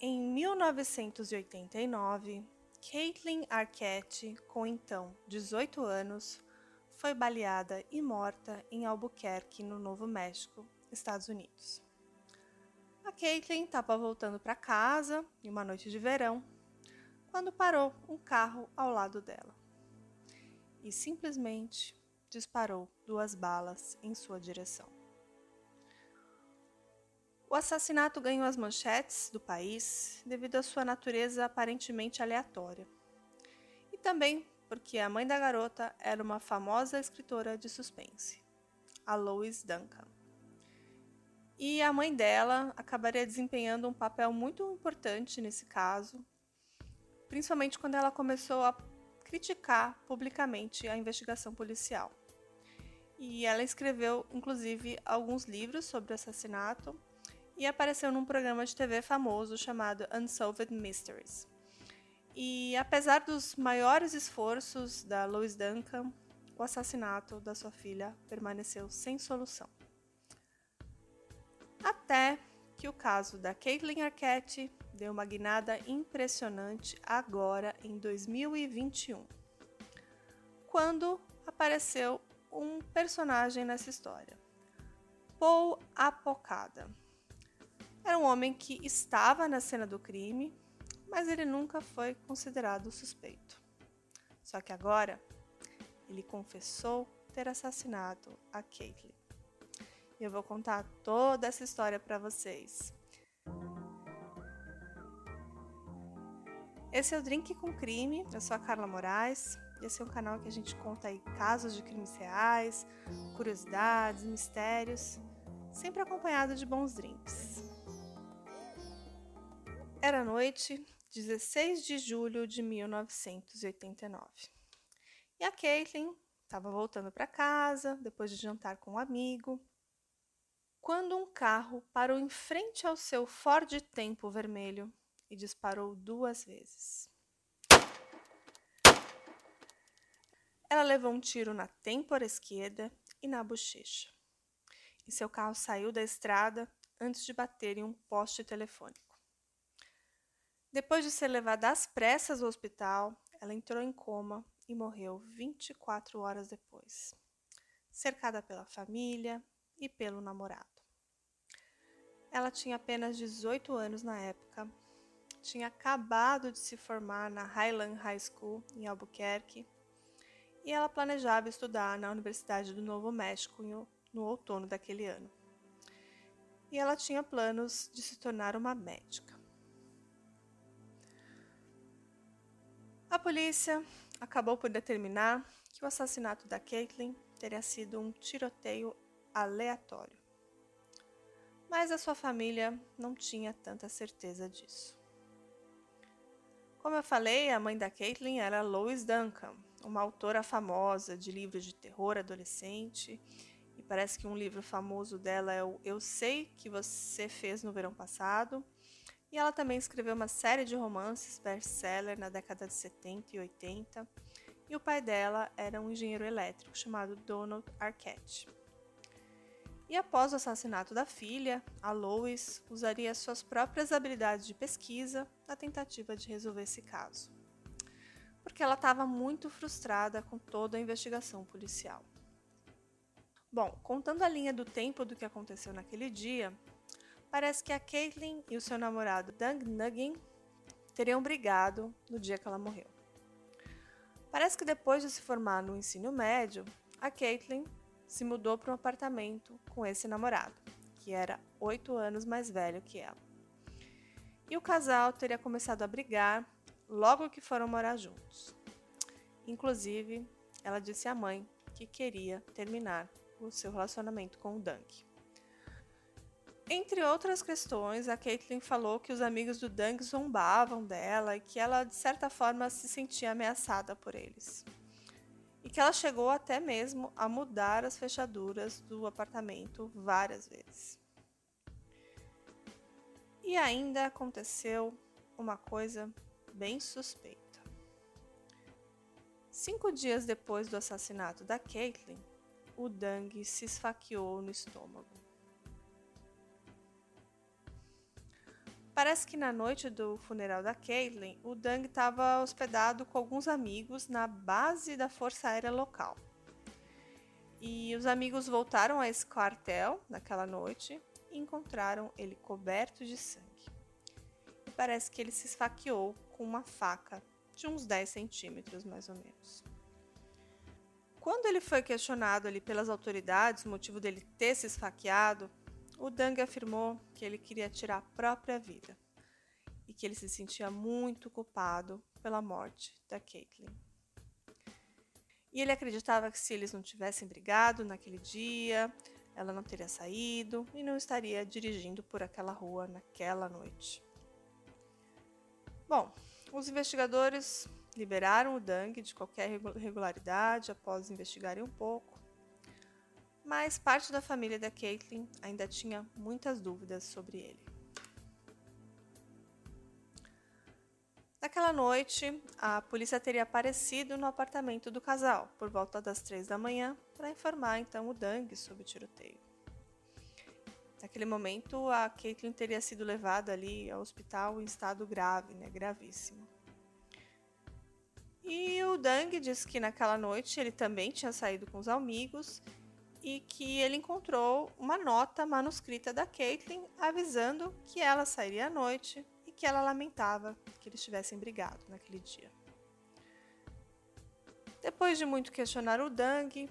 Em 1989, Caitlin Arquette, com então 18 anos, foi baleada e morta em Albuquerque, no Novo México, Estados Unidos. A Caitlin estava voltando para casa em uma noite de verão quando parou um carro ao lado dela e simplesmente disparou duas balas em sua direção. O assassinato ganhou as manchetes do país devido à sua natureza aparentemente aleatória e também porque a mãe da garota era uma famosa escritora de suspense, a Lois Duncan. E a mãe dela acabaria desempenhando um papel muito importante nesse caso, principalmente quando ela começou a criticar publicamente a investigação policial. E ela escreveu, inclusive, alguns livros sobre o assassinato e apareceu num programa de TV famoso chamado Unsolved Mysteries. E apesar dos maiores esforços da Lois Duncan, o assassinato da sua filha permaneceu sem solução. Até que o caso da Caitlin Arquette deu uma guinada impressionante agora em 2021, quando apareceu um personagem nessa história, Paul Apocada. Era um homem que estava na cena do crime mas ele nunca foi considerado suspeito. Só que agora ele confessou ter assassinado a Caitlyn. Eu vou contar toda essa história para vocês. Esse é o Drink com Crime, eu sou a Carla Moraes. Esse é um canal que a gente conta aí casos de crimes reais, curiosidades, mistérios, sempre acompanhado de bons drinks. Era noite 16 de julho de 1989. E a Caitlin estava voltando para casa depois de jantar com um amigo, quando um carro parou em frente ao seu Ford Tempo vermelho e disparou duas vezes. Ela levou um tiro na têmpora esquerda e na bochecha. E seu carro saiu da estrada antes de bater em um poste telefônico. Depois de ser levada às pressas ao hospital, ela entrou em coma e morreu 24 horas depois, cercada pela família e pelo namorado. Ela tinha apenas 18 anos na época, tinha acabado de se formar na Highland High School em Albuquerque e ela planejava estudar na Universidade do Novo México no outono daquele ano. E ela tinha planos de se tornar uma médica. A polícia acabou por determinar que o assassinato da Caitlin teria sido um tiroteio aleatório. Mas a sua família não tinha tanta certeza disso. Como eu falei, a mãe da Caitlin era Lois Duncan, uma autora famosa de livros de terror adolescente. E parece que um livro famoso dela é o Eu Sei Que Você Fez no Verão Passado, e ela também escreveu uma série de romances best-seller na década de 70 e 80. E o pai dela era um engenheiro elétrico chamado Donald Arquette. E após o assassinato da filha, a Lois usaria suas próprias habilidades de pesquisa na tentativa de resolver esse caso. Porque ela estava muito frustrada com toda a investigação policial. Bom, contando a linha do tempo do que aconteceu naquele dia, Parece que a Caitlyn e o seu namorado Doug Nuggin teriam brigado no dia que ela morreu. Parece que depois de se formar no ensino médio, a Caitlyn se mudou para um apartamento com esse namorado, que era oito anos mais velho que ela. E o casal teria começado a brigar logo que foram morar juntos. Inclusive, ela disse à mãe que queria terminar o seu relacionamento com o Dunk. Entre outras questões, a Caitlyn falou que os amigos do Dunk zombavam dela e que ela, de certa forma, se sentia ameaçada por eles. E que ela chegou até mesmo a mudar as fechaduras do apartamento várias vezes. E ainda aconteceu uma coisa bem suspeita. Cinco dias depois do assassinato da Caitlyn, o Dang se esfaqueou no estômago. Parece que na noite do funeral da Caitlin, o Dang estava hospedado com alguns amigos na base da Força Aérea local. E os amigos voltaram a esse quartel naquela noite e encontraram ele coberto de sangue. E parece que ele se esfaqueou com uma faca de uns 10 centímetros, mais ou menos. Quando ele foi questionado ali pelas autoridades, o motivo dele ter se esfaqueado, o Dang afirmou que ele queria tirar a própria vida e que ele se sentia muito culpado pela morte da Caitlin. E ele acreditava que se eles não tivessem brigado naquele dia, ela não teria saído e não estaria dirigindo por aquela rua naquela noite. Bom, os investigadores liberaram o Dang de qualquer irregularidade após investigarem um pouco mas parte da família da Caitlyn ainda tinha muitas dúvidas sobre ele. Naquela noite, a polícia teria aparecido no apartamento do casal por volta das três da manhã para informar então o Dang sobre o tiroteio. Naquele momento, a Caitlyn teria sido levada ali ao hospital em estado grave, né, gravíssimo. E o Dang disse que naquela noite ele também tinha saído com os amigos e que ele encontrou uma nota manuscrita da Caitlin avisando que ela sairia à noite e que ela lamentava que eles tivessem brigado naquele dia. Depois de muito questionar o Dang,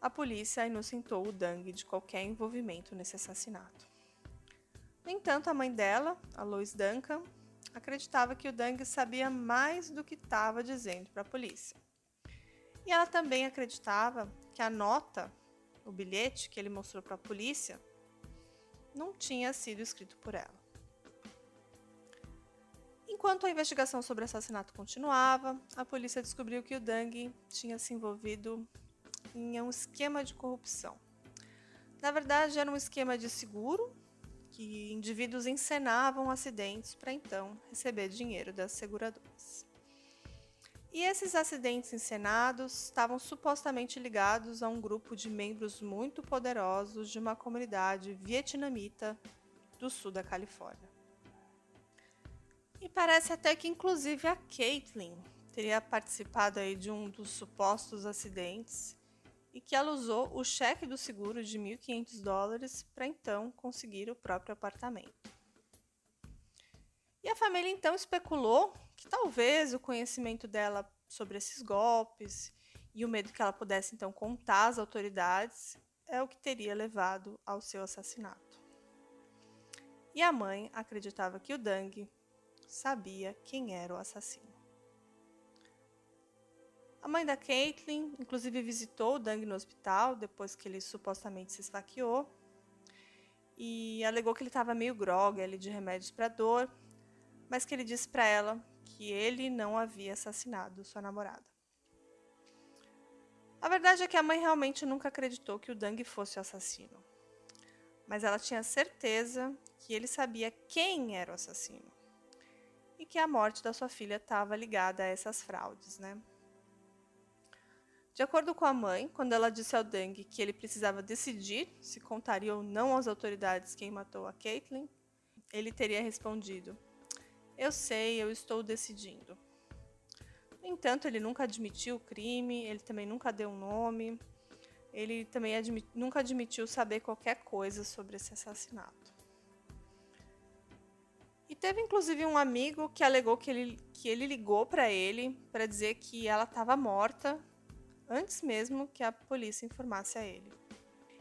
a polícia inocentou o Dang de qualquer envolvimento nesse assassinato. No entanto, a mãe dela, a Lois Duncan, acreditava que o Dang sabia mais do que estava dizendo para a polícia. E ela também acreditava que a nota o bilhete que ele mostrou para a polícia não tinha sido escrito por ela. Enquanto a investigação sobre o assassinato continuava, a polícia descobriu que o Dang tinha se envolvido em um esquema de corrupção. Na verdade, era um esquema de seguro que indivíduos encenavam acidentes para então receber dinheiro das seguradoras. E esses acidentes encenados estavam supostamente ligados a um grupo de membros muito poderosos de uma comunidade vietnamita do sul da Califórnia. E parece até que inclusive a Caitlyn teria participado aí de um dos supostos acidentes e que ela usou o cheque do seguro de 1.500 dólares para então conseguir o próprio apartamento. E a família então especulou que talvez o conhecimento dela sobre esses golpes e o medo que ela pudesse então contar às autoridades é o que teria levado ao seu assassinato. E a mãe acreditava que o Dang sabia quem era o assassino. A mãe da Caitlin, inclusive, visitou o Dang no hospital depois que ele supostamente se esfaqueou e alegou que ele estava meio grogue ali de remédios para dor, mas que ele disse para ela que ele não havia assassinado sua namorada. A verdade é que a mãe realmente nunca acreditou que o Dang fosse o assassino. Mas ela tinha certeza que ele sabia quem era o assassino. E que a morte da sua filha estava ligada a essas fraudes, né? De acordo com a mãe, quando ela disse ao Dang que ele precisava decidir se contaria ou não às autoridades quem matou a Caitlyn, ele teria respondido: eu sei, eu estou decidindo. No entanto, ele nunca admitiu o crime, ele também nunca deu um nome, ele também admit, nunca admitiu saber qualquer coisa sobre esse assassinato. E teve inclusive um amigo que alegou que ele, que ele ligou para ele para dizer que ela estava morta antes mesmo que a polícia informasse a ele.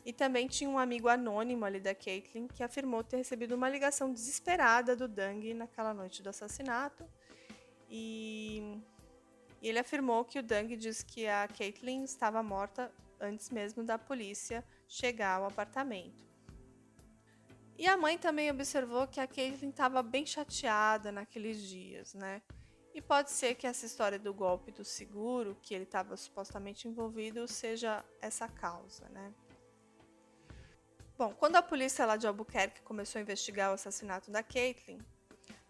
E também tinha um amigo anônimo ali da Caitlyn que afirmou ter recebido uma ligação desesperada do Dang naquela noite do assassinato. E, ele afirmou que o Dang disse que a Caitlyn estava morta antes mesmo da polícia chegar ao apartamento. E a mãe também observou que a Caitlyn estava bem chateada naqueles dias, né? E pode ser que essa história do golpe do seguro, que ele estava supostamente envolvido, seja essa causa, né? Bom, quando a polícia lá de Albuquerque começou a investigar o assassinato da Caitlyn,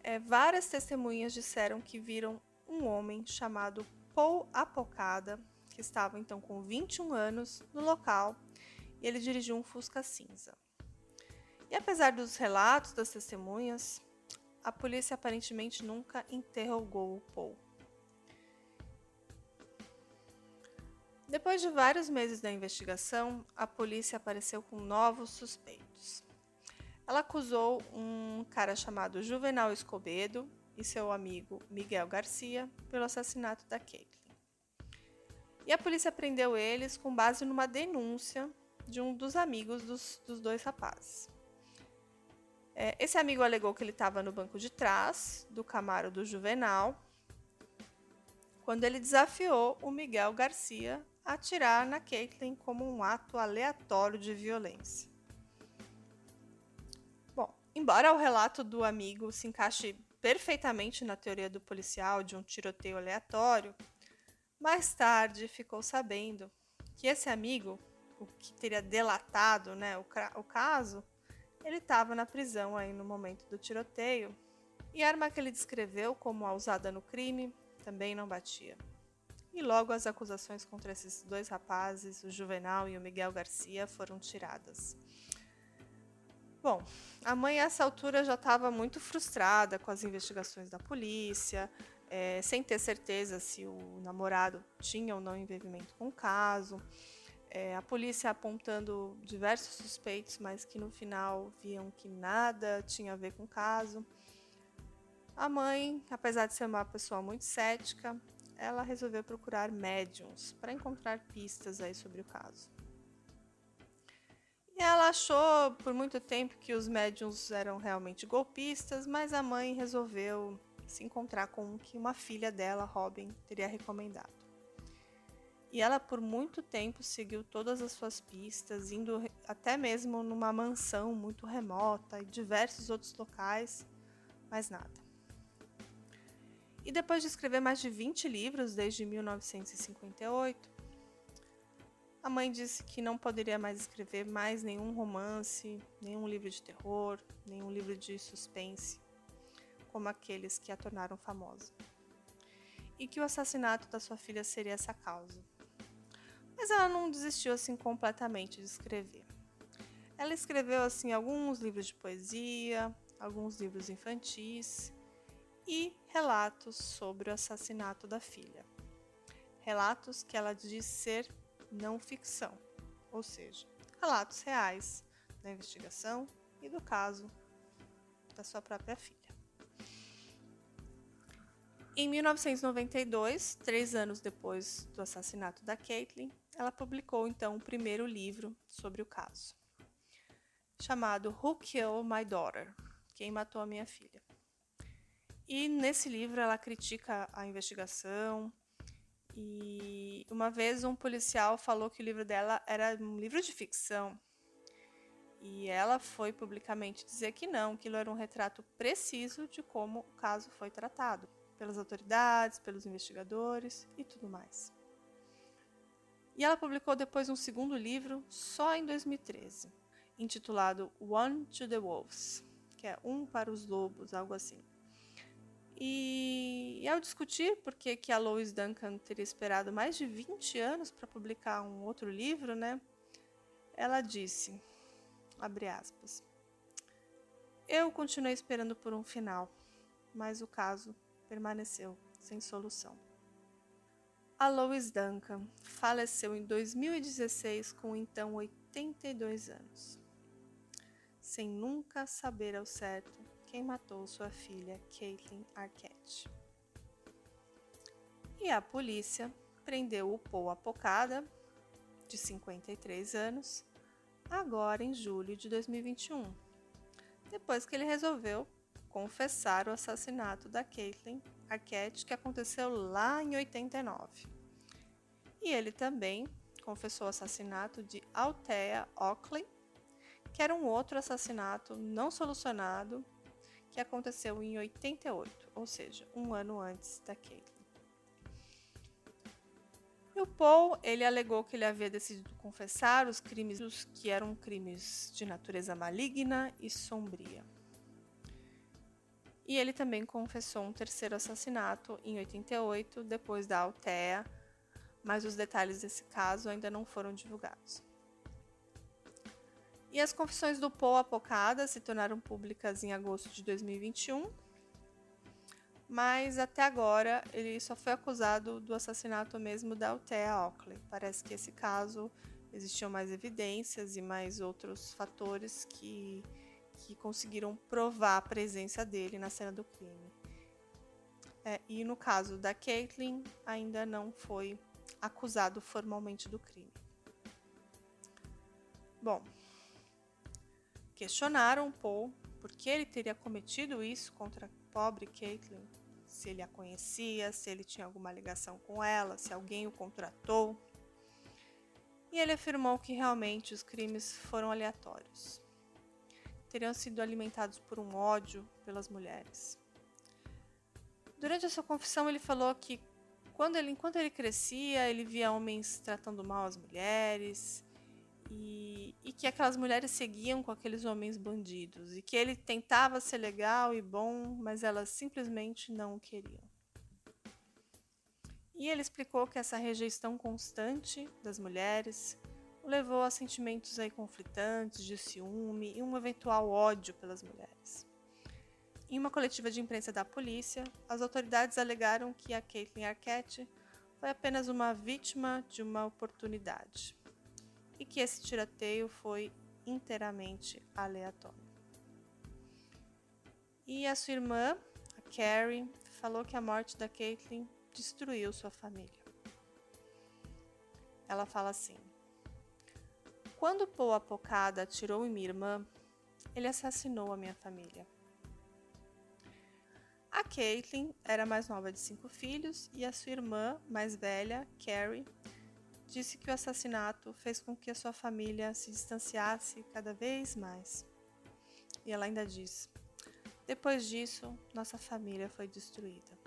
é, várias testemunhas disseram que viram um homem chamado Paul Apocada, que estava então com 21 anos, no local, e ele dirigiu um Fusca cinza. E apesar dos relatos das testemunhas, a polícia aparentemente nunca interrogou o Paul. Depois de vários meses da investigação, a polícia apareceu com novos suspeitos. Ela acusou um cara chamado Juvenal Escobedo e seu amigo Miguel Garcia pelo assassinato da Caitlin. E a polícia prendeu eles com base numa denúncia de um dos amigos dos, dos dois rapazes. É, esse amigo alegou que ele estava no banco de trás do Camaro do Juvenal quando ele desafiou o Miguel Garcia atirar na Caitlyn como um ato aleatório de violência. Bom, embora o relato do amigo se encaixe perfeitamente na teoria do policial de um tiroteio aleatório, mais tarde ficou sabendo que esse amigo, o que teria delatado né, o, o caso, ele estava na prisão aí no momento do tiroteio e a arma que ele descreveu como a usada no crime também não batia. E logo as acusações contra esses dois rapazes, o Juvenal e o Miguel Garcia, foram tiradas. Bom, a mãe a essa altura já estava muito frustrada com as investigações da polícia, é, sem ter certeza se o namorado tinha ou não envolvimento com o caso é, a polícia apontando diversos suspeitos, mas que no final viam que nada tinha a ver com o caso. A mãe, apesar de ser uma pessoa muito cética, ela resolveu procurar médiums para encontrar pistas aí sobre o caso. E ela achou por muito tempo que os médiums eram realmente golpistas, mas a mãe resolveu se encontrar com o que uma filha dela, Robin, teria recomendado. E ela por muito tempo seguiu todas as suas pistas, indo até mesmo numa mansão muito remota e diversos outros locais, mas nada. E depois de escrever mais de 20 livros desde 1958, a mãe disse que não poderia mais escrever mais nenhum romance, nenhum livro de terror, nenhum livro de suspense, como aqueles que a tornaram famosa. E que o assassinato da sua filha seria essa causa. Mas ela não desistiu assim completamente de escrever. Ela escreveu assim alguns livros de poesia, alguns livros infantis e relatos sobre o assassinato da filha. Relatos que ela diz ser não ficção, ou seja, relatos reais da investigação e do caso da sua própria filha. Em 1992, três anos depois do assassinato da Caitlin, ela publicou então o primeiro livro sobre o caso, chamado Who Killed My Daughter? Quem matou a minha filha? E nesse livro ela critica a investigação. E uma vez um policial falou que o livro dela era um livro de ficção. E ela foi publicamente dizer que não, que aquilo era um retrato preciso de como o caso foi tratado pelas autoridades, pelos investigadores e tudo mais. E ela publicou depois um segundo livro só em 2013, intitulado One to the Wolves, que é Um para os Lobos, algo assim. E, e ao discutir por que, a Lois Duncan teria esperado mais de 20 anos para publicar um outro livro, né? Ela disse, abre aspas, eu continuei esperando por um final, mas o caso permaneceu sem solução. A Lois Duncan faleceu em 2016 com então 82 anos, sem nunca saber ao certo quem matou sua filha Caitlin Arquette. E a polícia prendeu o Paul Apocada, de 53 anos, agora em julho de 2021, depois que ele resolveu confessar o assassinato da Caitlin Arquette que aconteceu lá em 89. E ele também confessou o assassinato de Althea Oakley, que era um outro assassinato não solucionado que aconteceu em 88, ou seja, um ano antes da Caitlin. E o Paul, ele alegou que ele havia decidido confessar os crimes que eram crimes de natureza maligna e sombria. E ele também confessou um terceiro assassinato em 88, depois da Altea, mas os detalhes desse caso ainda não foram divulgados. E as confissões do Paul Apocada se tornaram públicas em agosto de 2021, mas até agora ele só foi acusado do assassinato mesmo da Althea Oakley. Parece que esse caso existiam mais evidências e mais outros fatores que, que conseguiram provar a presença dele na cena do crime. É, e no caso da Caitlyn, ainda não foi acusado formalmente do crime. Bom, questionaram Paul por que ele teria cometido isso contra a pobre Caitlyn, se ele a conhecia, se ele tinha alguma ligação com ela, se alguém o contratou. E ele afirmou que realmente os crimes foram aleatórios. Teriam sido alimentados por um ódio pelas mulheres. Durante a sua confissão, ele falou que quando ele, enquanto ele crescia, ele via homens tratando mal as mulheres, e, e, que aquelas mulheres seguiam com aqueles homens bandidos e que ele tentava ser legal e bom, mas elas simplesmente não o queriam. E ele explicou que essa rejeição constante das mulheres o levou a sentimentos aí conflitantes de ciúme e um eventual ódio pelas mulheres. Em uma coletiva de imprensa da polícia, as autoridades alegaram que a Caitlyn Arquette foi apenas uma vítima de uma oportunidade e que esse tiroteio foi inteiramente aleatório. E a sua irmã, a Carrie, falou que a morte da Caitlyn destruiu sua família. Ela fala assim: Quando Paul Apocada atirou em minha irmã, ele assassinou a minha família. A Caitlyn era mais nova de cinco filhos e a sua irmã mais velha, Carrie, disse que o assassinato fez com que a sua família se distanciasse cada vez mais. E ela ainda diz: Depois disso, nossa família foi destruída.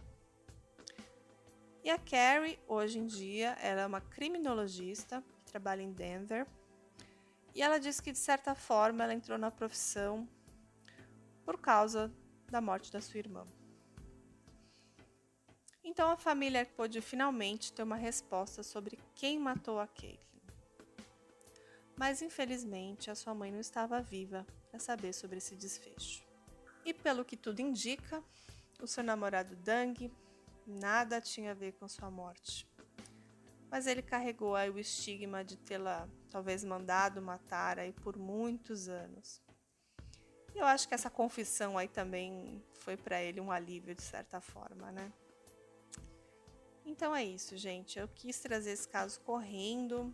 E a Carrie, hoje em dia, ela é uma criminologista que trabalha em Denver. E ela diz que, de certa forma, ela entrou na profissão por causa da morte da sua irmã. Então a família pôde finalmente ter uma resposta sobre quem matou a Caitlyn. Mas infelizmente a sua mãe não estava viva para saber sobre esse desfecho. E pelo que tudo indica, o seu namorado Dang nada tinha a ver com sua morte. Mas ele carregou aí o estigma de tê-la talvez mandado matar aí por muitos anos. E eu acho que essa confissão aí também foi para ele um alívio de certa forma, né? Então é isso, gente. Eu quis trazer esse caso correndo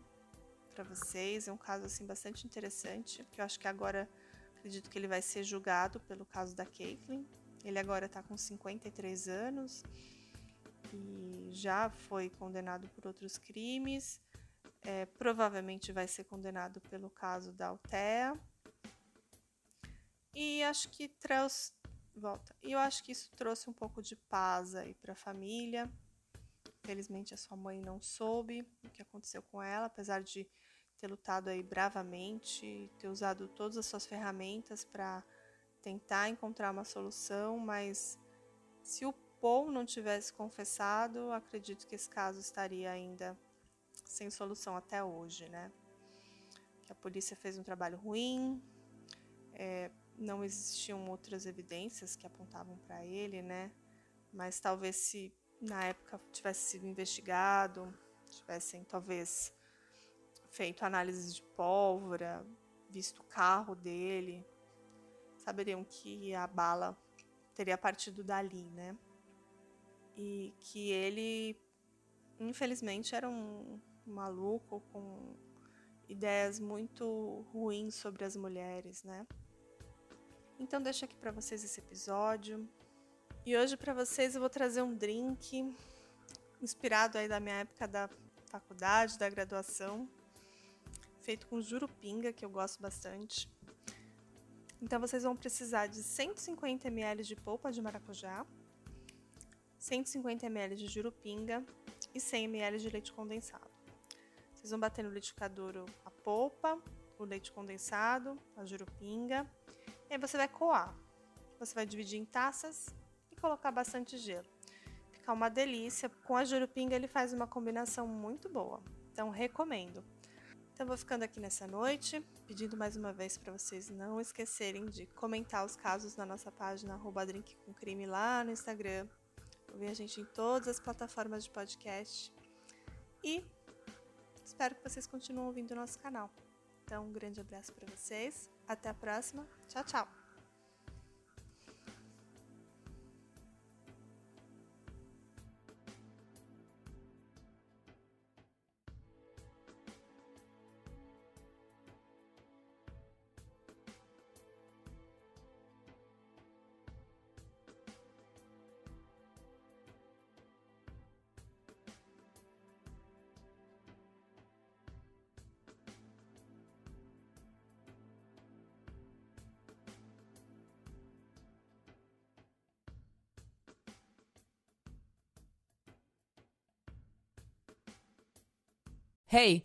para vocês. É um caso assim bastante interessante, que eu acho que agora acredito que ele vai ser julgado pelo caso da Caitlyn. Ele agora está com 53 anos e já foi condenado por outros crimes. É, provavelmente vai ser condenado pelo caso da Altea. E acho que trouxe. Volta. E eu acho que isso trouxe um pouco de paz aí para a família. Felizmente a sua mãe não soube o que aconteceu com ela, apesar de ter lutado aí bravamente, ter usado todas as suas ferramentas para tentar encontrar uma solução, mas se o Paul não tivesse confessado, acredito que esse caso estaria ainda sem solução até hoje, né? Que a polícia fez um trabalho ruim, é, não existiam outras evidências que apontavam para ele, né? Mas talvez se na época tivesse sido investigado, tivessem talvez feito análise de pólvora, visto o carro dele, saberiam que a bala teria partido dali, né? E que ele, infelizmente, era um maluco com ideias muito ruins sobre as mulheres, né? Então deixo aqui para vocês esse episódio. E hoje para vocês eu vou trazer um drink inspirado aí da minha época da faculdade, da graduação, feito com jurupinga, que eu gosto bastante. Então vocês vão precisar de 150 ml de polpa de maracujá, 150 ml de jurupinga e 100 ml de leite condensado. Vocês vão bater no liquidificador a polpa, o leite condensado, a jurupinga, e aí você vai coar. Você vai dividir em taças colocar bastante gelo. Fica uma delícia. Com a jurupinga ele faz uma combinação muito boa. Então recomendo. Então vou ficando aqui nessa noite, pedindo mais uma vez para vocês não esquecerem de comentar os casos na nossa página @drinkcomcrime lá no Instagram, ouvir a gente em todas as plataformas de podcast. E espero que vocês continuem ouvindo o nosso canal. Então, um grande abraço para vocês. Até a próxima. Tchau, tchau. Hey,